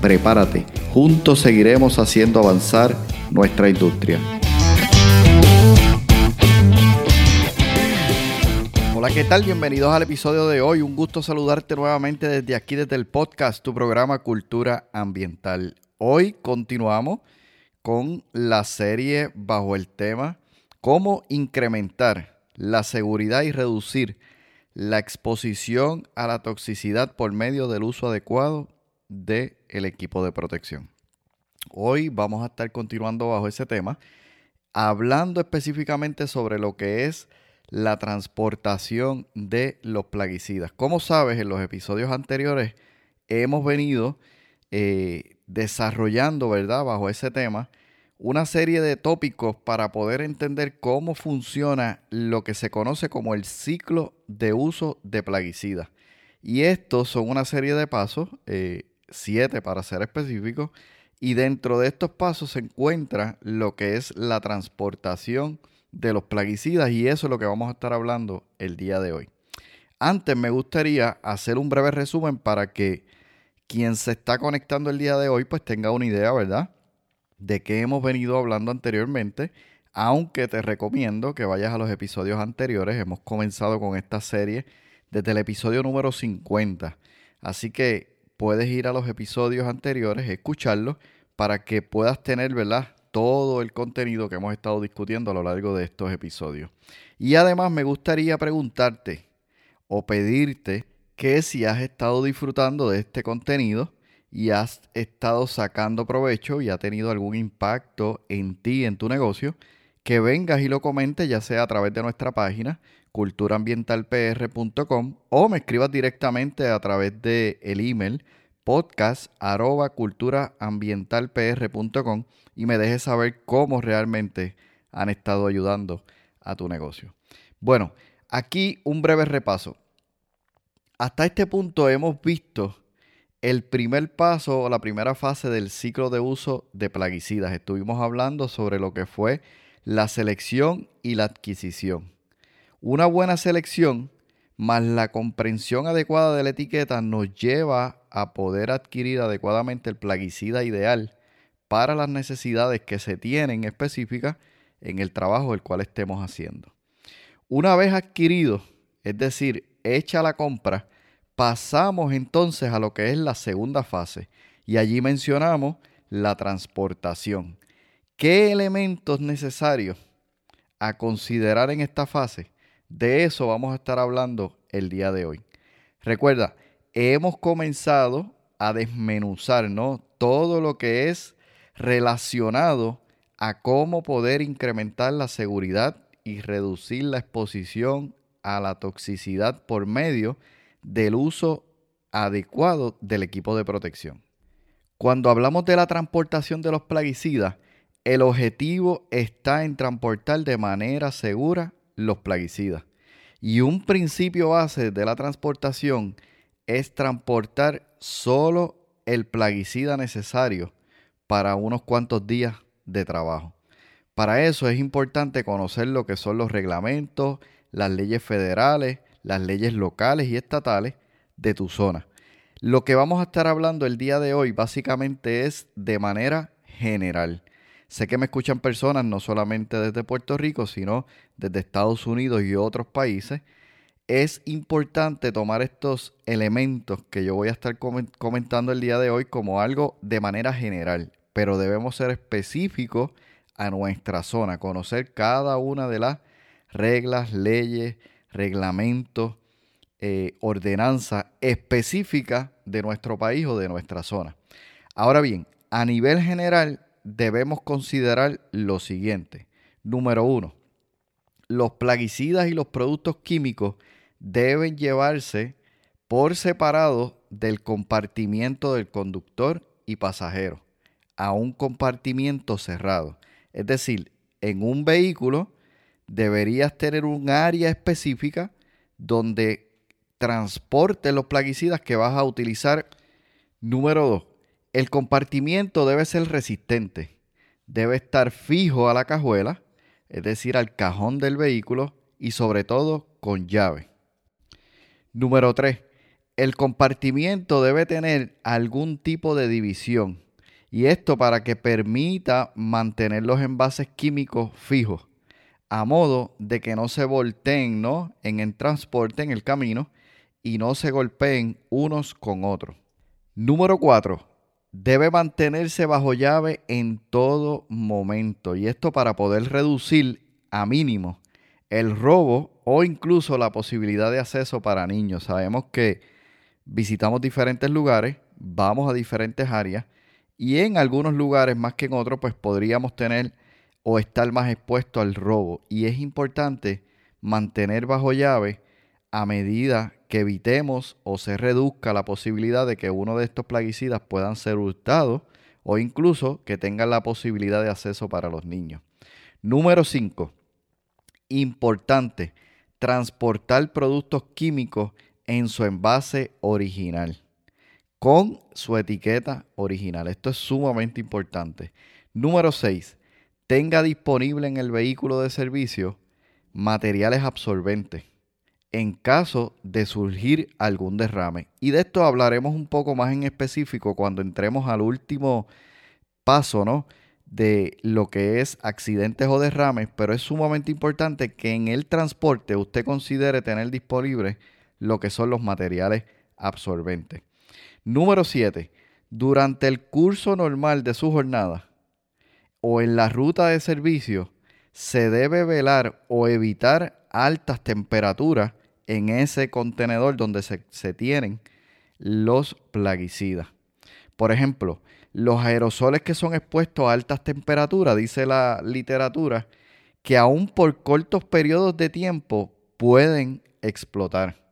Prepárate, juntos seguiremos haciendo avanzar nuestra industria. Hola, ¿qué tal? Bienvenidos al episodio de hoy. Un gusto saludarte nuevamente desde aquí, desde el podcast, tu programa Cultura Ambiental. Hoy continuamos con la serie bajo el tema Cómo incrementar la seguridad y reducir la exposición a la toxicidad por medio del uso adecuado del el equipo de protección. Hoy vamos a estar continuando bajo ese tema, hablando específicamente sobre lo que es la transportación de los plaguicidas. Como sabes, en los episodios anteriores hemos venido eh, desarrollando, ¿verdad? Bajo ese tema, una serie de tópicos para poder entender cómo funciona lo que se conoce como el ciclo de uso de plaguicidas. Y estos son una serie de pasos, eh, siete para ser específicos, y dentro de estos pasos se encuentra lo que es la transportación de los plaguicidas y eso es lo que vamos a estar hablando el día de hoy. Antes me gustaría hacer un breve resumen para que quien se está conectando el día de hoy pues tenga una idea, ¿verdad? De qué hemos venido hablando anteriormente, aunque te recomiendo que vayas a los episodios anteriores. Hemos comenzado con esta serie desde el episodio número 50. Así que puedes ir a los episodios anteriores, escucharlos, para que puedas tener, ¿verdad? Todo el contenido que hemos estado discutiendo a lo largo de estos episodios. Y además me gustaría preguntarte o pedirte que si has estado disfrutando de este contenido y has estado sacando provecho y ha tenido algún impacto en ti, en tu negocio, que vengas y lo comentes ya sea a través de nuestra página culturaambientalpr.com o me escribas directamente a través de el email podcast culturaambientalpr.com y me dejes saber cómo realmente han estado ayudando a tu negocio. Bueno, aquí un breve repaso. Hasta este punto hemos visto el primer paso o la primera fase del ciclo de uso de plaguicidas. Estuvimos hablando sobre lo que fue la selección y la adquisición. Una buena selección más la comprensión adecuada de la etiqueta nos lleva a poder adquirir adecuadamente el plaguicida ideal para las necesidades que se tienen específicas en el trabajo el cual estemos haciendo. Una vez adquirido, es decir, hecha la compra, pasamos entonces a lo que es la segunda fase y allí mencionamos la transportación. ¿Qué elementos necesarios a considerar en esta fase? De eso vamos a estar hablando el día de hoy. Recuerda, hemos comenzado a desmenuzar ¿no? todo lo que es relacionado a cómo poder incrementar la seguridad y reducir la exposición a la toxicidad por medio del uso adecuado del equipo de protección. Cuando hablamos de la transportación de los plaguicidas, el objetivo está en transportar de manera segura los plaguicidas. Y un principio base de la transportación es transportar solo el plaguicida necesario para unos cuantos días de trabajo. Para eso es importante conocer lo que son los reglamentos, las leyes federales, las leyes locales y estatales de tu zona. Lo que vamos a estar hablando el día de hoy básicamente es de manera general. Sé que me escuchan personas no solamente desde Puerto Rico, sino desde Estados Unidos y otros países. Es importante tomar estos elementos que yo voy a estar comentando el día de hoy como algo de manera general, pero debemos ser específicos a nuestra zona, conocer cada una de las reglas, leyes, reglamentos, eh, ordenanza específica de nuestro país o de nuestra zona. Ahora bien, a nivel general debemos considerar lo siguiente. Número uno, los plaguicidas y los productos químicos deben llevarse por separado del compartimiento del conductor y pasajero. a un compartimiento cerrado. Es decir, en un vehículo deberías tener un área específica donde transporte los plaguicidas que vas a utilizar. Número 2. El compartimiento debe ser resistente. Debe estar fijo a la cajuela, es decir, al cajón del vehículo y sobre todo con llave. Número 3. El compartimiento debe tener algún tipo de división y esto para que permita mantener los envases químicos fijos a modo de que no se volteen ¿no? en el transporte, en el camino, y no se golpeen unos con otros. Número 4. Debe mantenerse bajo llave en todo momento. Y esto para poder reducir a mínimo el robo o incluso la posibilidad de acceso para niños. Sabemos que visitamos diferentes lugares, vamos a diferentes áreas y en algunos lugares más que en otros pues podríamos tener o estar más expuesto al robo. Y es importante mantener bajo llave a medida que evitemos o se reduzca la posibilidad de que uno de estos plaguicidas puedan ser hurtados o incluso que tengan la posibilidad de acceso para los niños. Número 5. Importante, transportar productos químicos en su envase original, con su etiqueta original. Esto es sumamente importante. Número 6 tenga disponible en el vehículo de servicio materiales absorbentes en caso de surgir algún derrame. Y de esto hablaremos un poco más en específico cuando entremos al último paso, ¿no? De lo que es accidentes o derrames, pero es sumamente importante que en el transporte usted considere tener disponible lo que son los materiales absorbentes. Número 7. Durante el curso normal de su jornada, o en la ruta de servicio, se debe velar o evitar altas temperaturas en ese contenedor donde se, tienen los plaguicidas. Por ejemplo, los aerosoles que son expuestos a altas temperaturas, dice la literatura, que aún por cortos periodos de tiempo pueden explotar.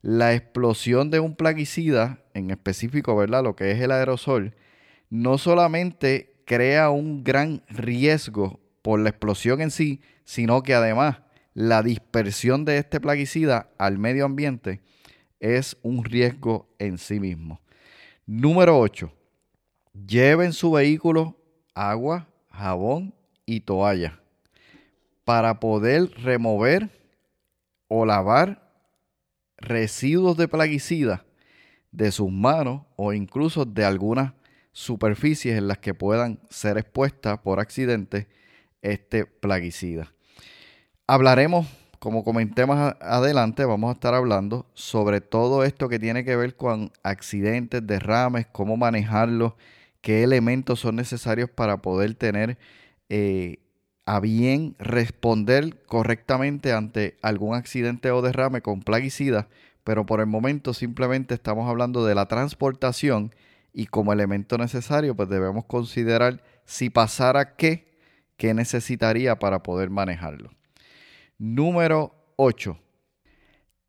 La explosión de un plaguicida, en específico, ¿verdad? Lo que es el aerosol, no solamente crea un gran riesgo por la explosión en sí, sino que además la dispersión de este plaguicida al medio ambiente es un riesgo en sí mismo. Número 8. Lleve en su vehículo agua, jabón y toalla para poder remover o lavar residuos de plaguicida de sus manos o incluso de algunas superficies en las que puedan ser expuestas por accidente este plaguicida. Hablaremos, como comenté más adelante, vamos a estar hablando sobre todo esto que tiene que ver con accidentes, derrames, cómo manejarlos, qué elementos son necesarios para poder tener eh, a bien responder correctamente ante algún accidente o derrame con plaguicida, pero por el momento simplemente estamos hablando de la transportación y como elemento necesario, pues debemos considerar si pasara qué, qué necesitaría para poder manejarlo. Número 8.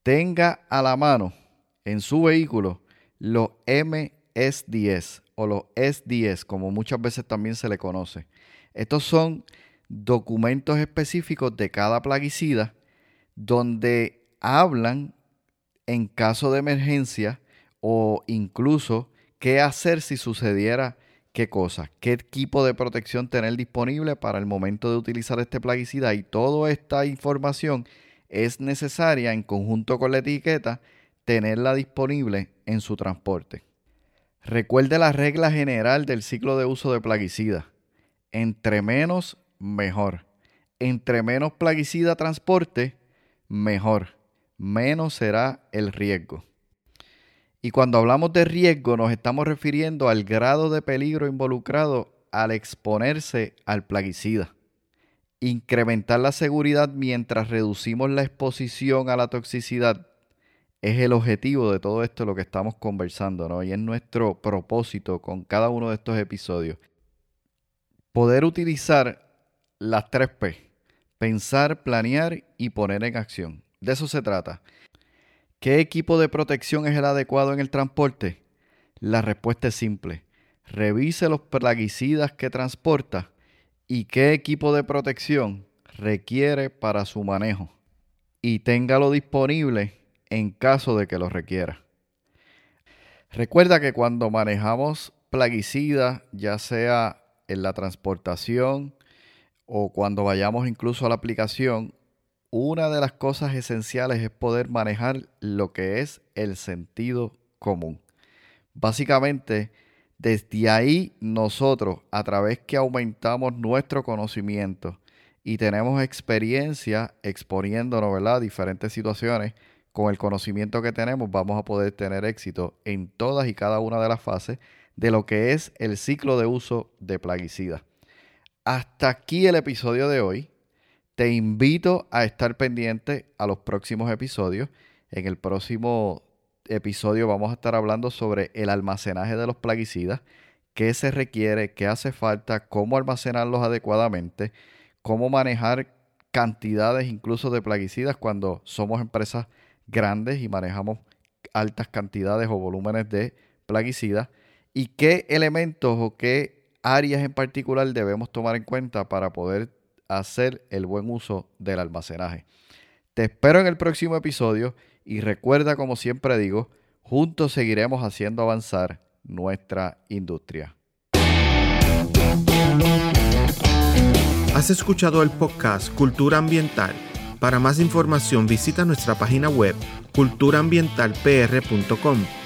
Tenga a la mano en su vehículo los MS-10 o los S10, como muchas veces también se le conoce. Estos son documentos específicos de cada plaguicida donde hablan en caso de emergencia o incluso qué hacer si sucediera qué cosa, qué equipo de protección tener disponible para el momento de utilizar este plaguicida y toda esta información es necesaria en conjunto con la etiqueta tenerla disponible en su transporte. Recuerde la regla general del ciclo de uso de plaguicida. Entre menos, mejor. Entre menos plaguicida transporte, mejor. Menos será el riesgo. Y cuando hablamos de riesgo nos estamos refiriendo al grado de peligro involucrado al exponerse al plaguicida. Incrementar la seguridad mientras reducimos la exposición a la toxicidad es el objetivo de todo esto lo que estamos conversando, ¿no? Y es nuestro propósito con cada uno de estos episodios. Poder utilizar las tres P. Pensar, planear y poner en acción. De eso se trata. ¿Qué equipo de protección es el adecuado en el transporte? La respuesta es simple. revise los plaguicidas que transporta y qué equipo de protección requiere para su manejo y téngalo disponible en caso de que lo requiera. Recuerda que cuando manejamos plaguicidas, ya sea en la transportación o cuando vayamos incluso a la aplicación, una de las cosas esenciales es poder manejar lo que es el sentido común. Básicamente, desde ahí nosotros, a través que aumentamos nuestro conocimiento y tenemos experiencia exponiéndonos a diferentes situaciones, con el conocimiento que tenemos vamos a poder tener éxito en todas y cada una de las fases de lo que es el ciclo de uso de plaguicidas. Hasta aquí el episodio de hoy. Te invito a estar pendiente a los próximos episodios. En el próximo episodio vamos a estar hablando sobre el almacenaje de los plaguicidas, qué se requiere, qué hace falta, cómo almacenarlos adecuadamente, cómo manejar cantidades incluso de plaguicidas cuando somos empresas grandes y manejamos altas cantidades o volúmenes de plaguicidas y qué elementos o qué áreas en particular debemos tomar en cuenta para poder hacer el buen uso del almacenaje. Te espero en el próximo episodio y recuerda, como siempre digo, juntos seguiremos haciendo avanzar nuestra industria. Has escuchado el podcast Cultura Ambiental. Para más información visita nuestra página web culturaambientalpr.com.